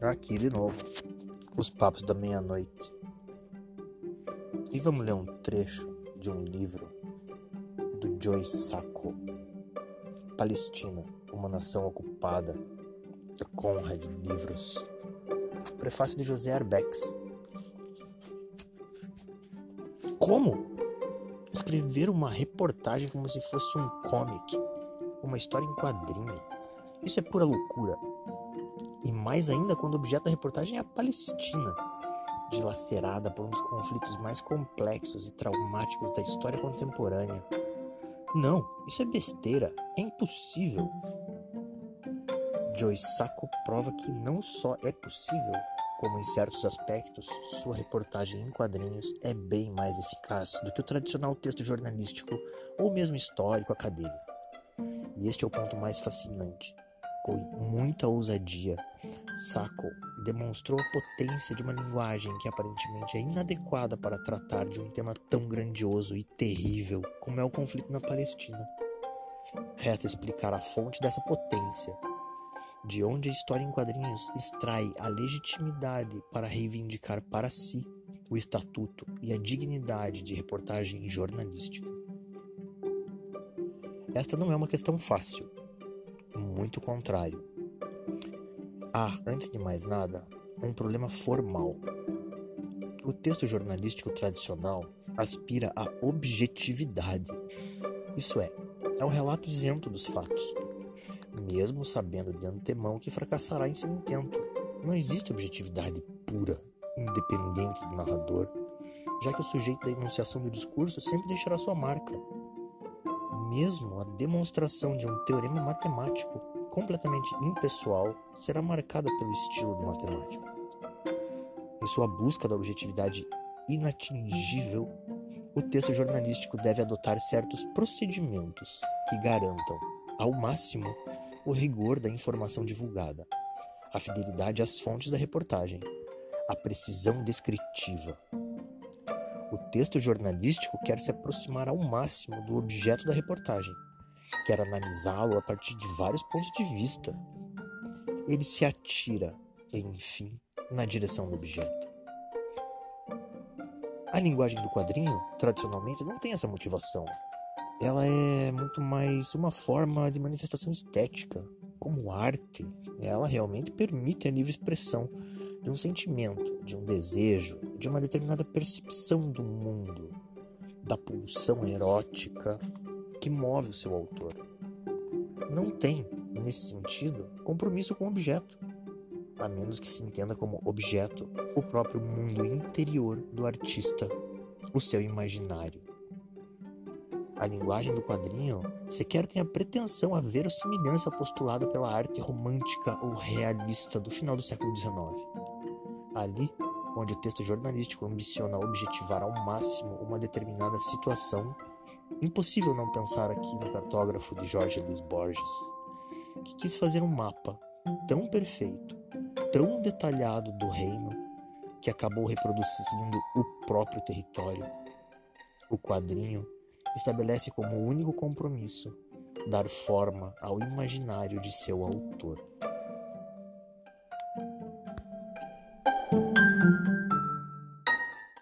Aqui de novo, os papos da meia-noite. E vamos ler um trecho de um livro do Joy Sacco. Palestina, uma nação ocupada. Da Conrad Livros. Prefácio de José Arbex. Como? Escrever uma reportagem como se fosse um comic, uma história em quadrinho. Isso é pura loucura. E mais ainda quando o objeto da reportagem é a Palestina, dilacerada por um dos conflitos mais complexos e traumáticos da história contemporânea. Não, isso é besteira, é impossível. Joy Sacco prova que não só é possível, como em certos aspectos, sua reportagem em quadrinhos é bem mais eficaz do que o tradicional texto jornalístico ou mesmo histórico acadêmico. E este é o ponto mais fascinante com muita ousadia, Sacco demonstrou a potência de uma linguagem que aparentemente é inadequada para tratar de um tema tão grandioso e terrível como é o conflito na Palestina. Resta explicar a fonte dessa potência, de onde a história em quadrinhos extrai a legitimidade para reivindicar para si o estatuto e a dignidade de reportagem jornalística. Esta não é uma questão fácil, muito contrário. Há, antes de mais nada, um problema formal. O texto jornalístico tradicional aspira à objetividade, isso é, ao relato isento dos fatos, mesmo sabendo de antemão que fracassará em seu intento. Não existe objetividade pura, independente do narrador, já que o sujeito da enunciação do discurso sempre deixará sua marca, mesmo a demonstração de um teorema matemático completamente impessoal será marcada pelo estilo do matemático. Em sua busca da objetividade inatingível, o texto jornalístico deve adotar certos procedimentos que garantam, ao máximo, o rigor da informação divulgada, a fidelidade às fontes da reportagem, a precisão descritiva, o texto jornalístico quer se aproximar ao máximo do objeto da reportagem, quer analisá-lo a partir de vários pontos de vista. Ele se atira, enfim, na direção do objeto. A linguagem do quadrinho, tradicionalmente, não tem essa motivação. Ela é muito mais uma forma de manifestação estética, como arte. Ela realmente permite a livre expressão de um sentimento, de um desejo, de uma determinada percepção do mundo, da pulsão erótica que move o seu autor. Não tem, nesse sentido, compromisso com o objeto, a menos que se entenda como objeto o próprio mundo interior do artista, o seu imaginário. A linguagem do quadrinho sequer tem a pretensão a verossimilhança postulada pela arte romântica ou realista do final do século XIX. Ali, onde o texto jornalístico ambiciona objetivar ao máximo uma determinada situação, impossível não pensar aqui no cartógrafo de Jorge Luiz Borges, que quis fazer um mapa tão perfeito, tão detalhado do reino, que acabou reproduzindo o próprio território. O quadrinho estabelece como único compromisso dar forma ao imaginário de seu autor.